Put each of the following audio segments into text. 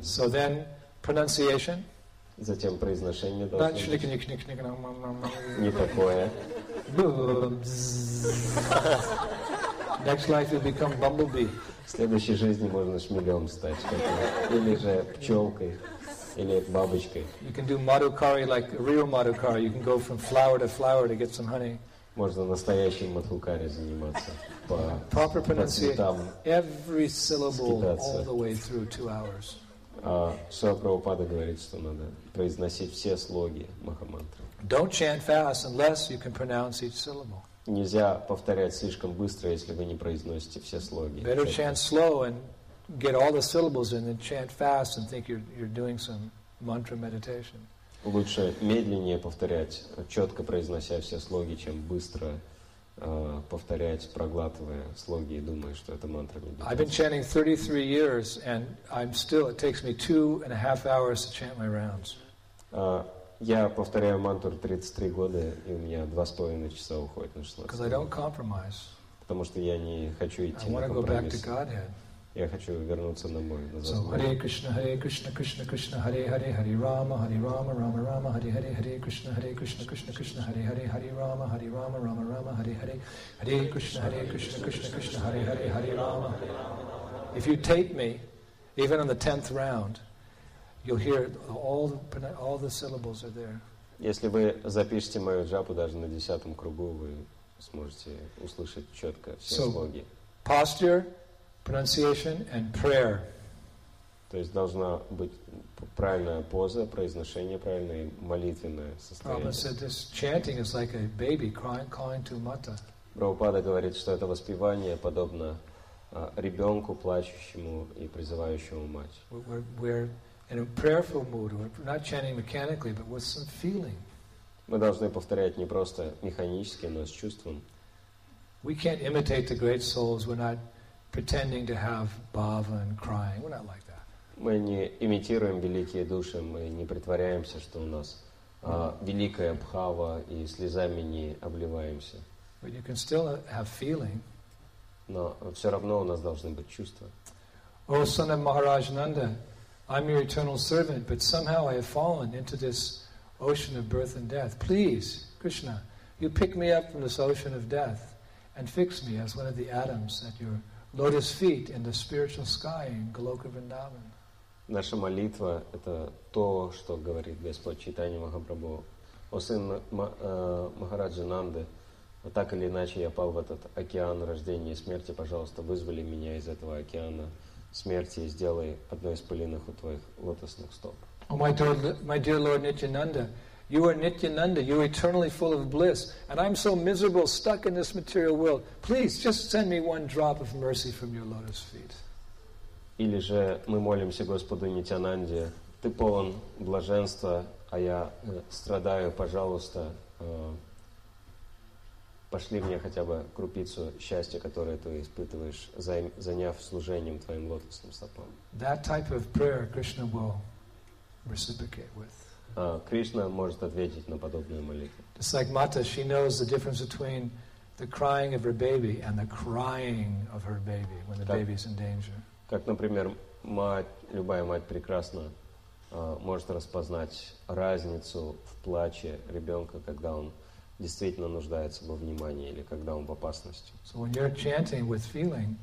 So then, pronunciation. Затем произношение Not должно быть shnick-nick-nick-nick, nom, nom, nom, nom. не такое. Next life you'll become bumblebee. В следующей жизни можно шмелем стать, как-то. или же пчелкой, или бабочкой. You can do madhukari like real madhukari. You can go from flower to flower to get some honey. Можно настоящим мадхукаре заниматься по, Proper по pronunciation. цветам. Every syllable Скитаться. all the way through two hours. А Шила Прабхупада говорит, что надо произносить все слоги Махамантры. Don't chant fast unless you can pronounce each syllable. Нельзя повторять слишком быстро, если вы не произносите все слоги. Better chant slow and get all the syllables in than chant fast and think you're, you're doing some mantra meditation. Лучше медленнее повторять, четко произнося все слоги, чем быстро повторять, проглатывая слоги и думая, что это мантра I've been медитации. chanting 33 years and I'm still, it takes me two and a half hours to chant my rounds. А, Я повторяю мантру 33 года, и у меня два с половиной часа уходит на 16 Because I don't compromise. Потому что я не хочу идти I на to go back to компромисс. Godhead. Я хочу вернуться на мой, назад So в мой. Hare Krishna, Hare Krishna, Krishna Krishna, Hare Hare, Hare Rama, Hare Rama, Rama Rama, Hare Hare, Hare Krishna, Hare Krishna, Krishna Krishna, Hare Hare, Hare Rama, Hare Rama, Rama Rama, Hare Hare, Hare Krishna, Hare Krishna, Krishna Krishna, Hare Hare, Hare Rama. If you tape me, even on the tenth round, you'll hear all the, all the syllables are there. Если вы запишете мою джапу даже на десятом кругу, вы сможете услышать четко все So- слоги. Posture, pronunciation, and prayer. То есть должна быть правильная поза, произношение правильное и молитвенное Prabhupada состояние. said this chanting is like a baby crying, calling to mata. Прабхупада говорит, что это воспевание подобно а, ребенку, плачущему и призывающему мать. We're, we're, we're in a prayerful mood. We're not chanting mechanically, but with some feeling. Мы должны повторять не просто механически, но с чувством. We can't imitate the great souls. We're not pretending to have bhava and crying. We're not like that. Мы не имитируем великие души, мы не притворяемся, что у нас а, великая бхава и слезами не обливаемся. But you can still have feeling. Но все равно у нас должны быть чувства. Oh, son of Maharaj Nanda, I'm your eternal servant, but somehow I have fallen into this ocean of birth and death. Please, Krishna, you pick me up from this ocean of death and fix me as one of the atoms at your lotus feet in the spiritual sky in Goloka Vrindavan. Наша молитва – это то, что говорит Господь Читания Махапрабху. О сын э, Махараджи Нанды, так или иначе я пал в этот океан рождения и смерти, пожалуйста, вызвали меня из этого океана смерти и сделай одной из пылинок у твоих лотосных стоп. Oh, my dear, my dear Lord Nityananda, you are Nityananda, you are eternally full of bliss, and I'm so miserable, stuck in this material world. Please, just send me one drop of mercy from your lotus feet. Или же мы молимся Господу Нитянанде, ты полон блаженства, а я э, страдаю, пожалуйста, э, пошли мне хотя бы крупицу счастья, которое ты испытываешь, займ- заняв служением твоим лотосным стопам. That type of prayer Krishna will reciprocate with. А Кришна может ответить на подобную молитву. Just like Mata, she knows the difference between the crying of her baby and the crying of her baby when the Так. baby's in danger. Как, например, мать, любая мать прекрасно а, может распознать разницу в плаче ребенка, когда он действительно нуждается во внимании или когда он в опасности. So when you're chanting with feeling,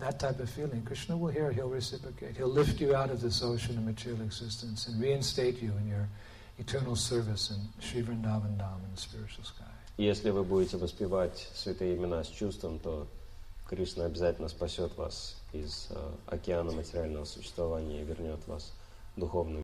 that type of feeling, Krishna will hear, he'll reciprocate. He'll lift you out of this ocean of material existence and reinstate you in your eternal service in Sri Vrindavan Dham in the spiritual sky. Если вы будете воспевать святые имена с чувством, то Кришна обязательно спасет вас из а, океана материального существования и вернет вас в духовный